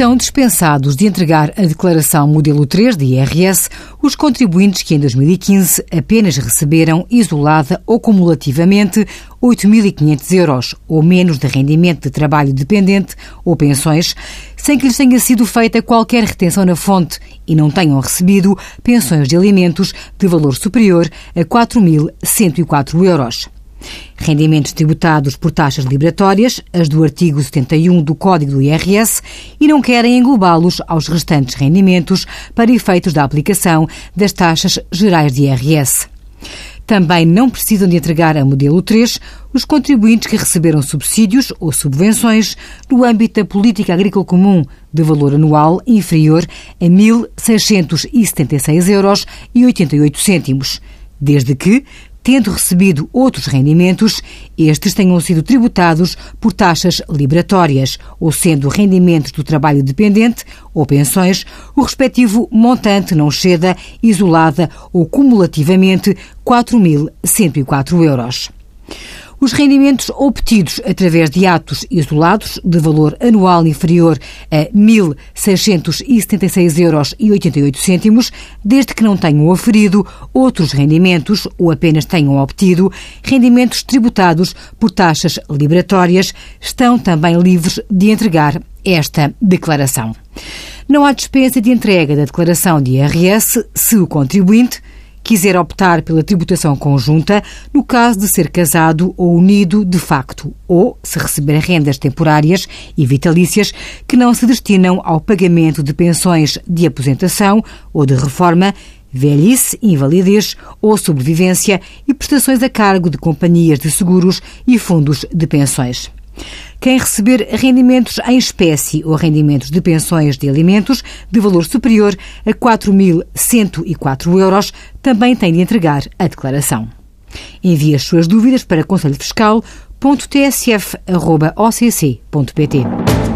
estão dispensados de entregar a declaração modelo 3 de IRS os contribuintes que em 2015 apenas receberam isolada ou cumulativamente 8.500 euros ou menos de rendimento de trabalho dependente ou pensões, sem que lhes tenha sido feita qualquer retenção na fonte e não tenham recebido pensões de alimentos de valor superior a 4.104 euros. Rendimentos tributados por taxas liberatórias, as do artigo 71 do Código do IRS, e não querem englobá-los aos restantes rendimentos para efeitos da aplicação das taxas gerais de IRS. Também não precisam de entregar a modelo 3 os contribuintes que receberam subsídios ou subvenções no âmbito da política agrícola comum de valor anual inferior a 1.676 euros e 88 cêntimos, desde que tendo recebido outros rendimentos, estes tenham sido tributados por taxas liberatórias, ou sendo rendimentos do trabalho dependente ou pensões, o respectivo montante não exceda, isolada ou cumulativamente, 4.104 euros. Os rendimentos obtidos através de atos isolados de valor anual inferior a 1.676 euros 88 cêntimos, desde que não tenham oferido outros rendimentos ou apenas tenham obtido rendimentos tributados por taxas liberatórias, estão também livres de entregar esta declaração. Não há dispensa de entrega da declaração de IRS se o contribuinte quiser optar pela tributação conjunta no caso de ser casado ou unido de facto, ou se receber rendas temporárias e vitalícias que não se destinam ao pagamento de pensões de aposentação ou de reforma, velhice, invalidez ou sobrevivência e prestações a cargo de companhias de seguros e fundos de pensões. Quem receber rendimentos em espécie ou rendimentos de pensões de alimentos de valor superior a 4.104 euros também tem de entregar a declaração. Envie as suas dúvidas para conselhofiscal.tsf.occ.pt.